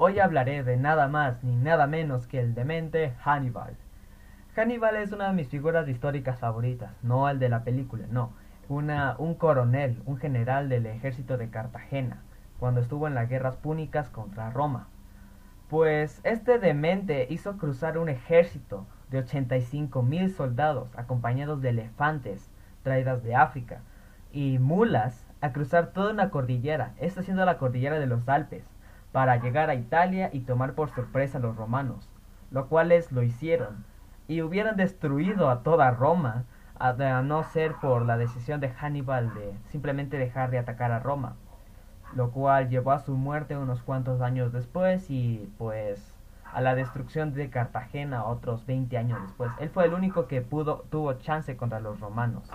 Hoy hablaré de nada más ni nada menos que el demente Hannibal. Hannibal es una de mis figuras históricas favoritas, no el de la película, no. Una, un coronel, un general del ejército de Cartagena, cuando estuvo en las guerras púnicas contra Roma. Pues este demente hizo cruzar un ejército de 85 mil soldados acompañados de elefantes traídas de África y mulas a cruzar toda una cordillera, esta siendo la cordillera de los Alpes, para llegar a Italia y tomar por sorpresa a los romanos, lo cuales lo hicieron, y hubieran destruido a toda Roma, a, no ser por la decisión de Hannibal de simplemente dejar de atacar a Roma, lo cual llevó a su muerte unos cuantos años después y pues a la destrucción de Cartagena otros 20 años después. Él fue el único que pudo tuvo chance contra los romanos.